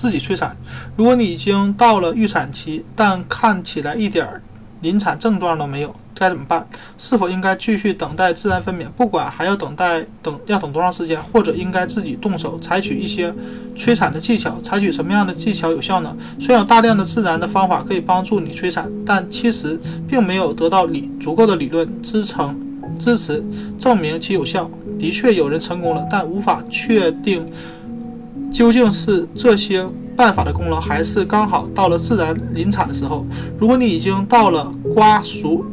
自己催产。如果你已经到了预产期，但看起来一点临产症状都没有，该怎么办？是否应该继续等待自然分娩？不管还要等待等要等多长时间，或者应该自己动手采取一些催产的技巧？采取什么样的技巧有效呢？虽然有大量的自然的方法可以帮助你催产，但其实并没有得到理足够的理论支撑支持证明其有效。的确有人成功了，但无法确定究竟是这些。办法的功劳还是刚好到了自然临产的时候。如果你已经到了瓜熟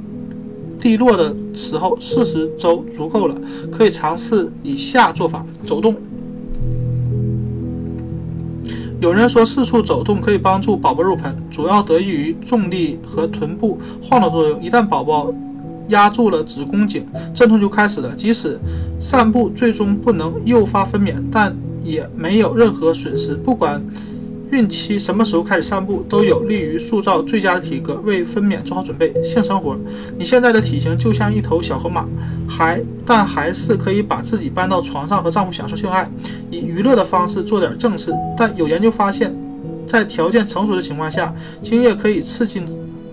蒂落的时候，四十周足够了，可以尝试以下做法：走动。有人说四处走动可以帮助宝宝入盆，主要得益于重力和臀部晃动作用。一旦宝宝压住了子宫颈，阵痛就开始了。即使散步最终不能诱发分娩，但也没有任何损失。不管。孕期什么时候开始散步都有利于塑造最佳的体格，为分娩做好准备。性生活，你现在的体型就像一头小河马，还但还是可以把自己搬到床上和丈夫享受性爱，以娱乐的方式做点正事。但有研究发现，在条件成熟的情况下，精液可以刺激。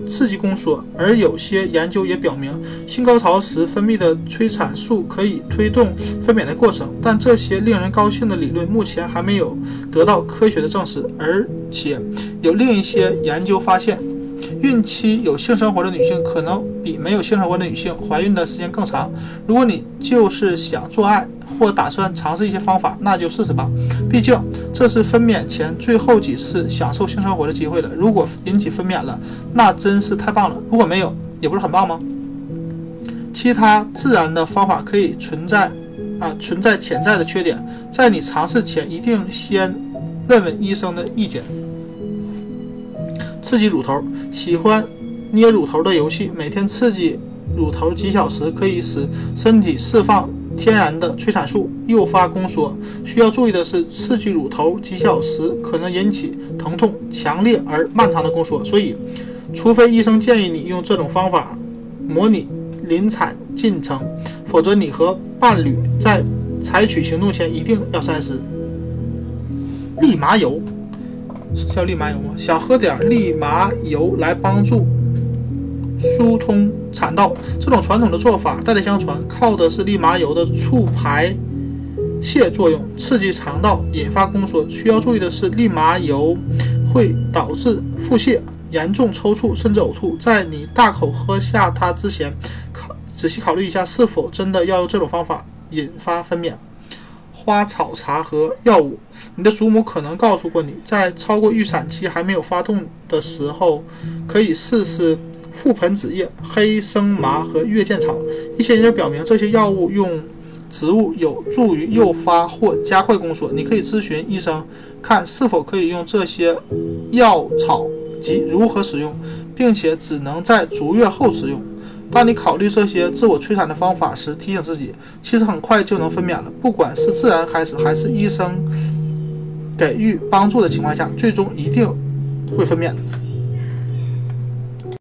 刺激宫缩，而有些研究也表明，性高潮时分泌的催产素可以推动分娩的过程。但这些令人高兴的理论目前还没有得到科学的证实。而且有另一些研究发现，孕期有性生活的女性可能比没有性生活的女性怀孕的时间更长。如果你就是想做爱，或打算尝试一些方法，那就试试吧。毕竟这是分娩前最后几次享受性生活的机会了。如果引起分娩了，那真是太棒了；如果没有，也不是很棒吗？其他自然的方法可以存在啊，存在潜在的缺点。在你尝试前，一定先问问医生的意见。刺激乳头，喜欢捏乳头的游戏，每天刺激乳头几小时，可以使身体释放。天然的催产素诱发宫缩，需要注意的是，刺激乳头几小时可能引起疼痛、强烈而漫长的宫缩，所以，除非医生建议你用这种方法模拟临产进程，否则你和伴侣在采取行动前一定要三思。利麻油是叫利麻油吗？想喝点利麻油来帮助。疏通产道，这种传统的做法代代相传，靠的是利麻油的促排泄作用，刺激肠道，引发宫缩。需要注意的是，利麻油会导致腹泻、严重抽搐甚至呕吐。在你大口喝下它之前，考仔细考虑一下，是否真的要用这种方法引发分娩。花草茶和药物，你的祖母可能告诉过你，在超过预产期还没有发动的时候，可以试试。覆盆子叶、黑生麻和月见草，一些研究表明，这些药物用植物有助于诱发或加快宫缩。你可以咨询医生，看是否可以用这些药草及如何使用，并且只能在足月后使用。当你考虑这些自我催产的方法时，提醒自己，其实很快就能分娩了。不管是自然开始还是医生给予帮助的情况下，最终一定会分娩的。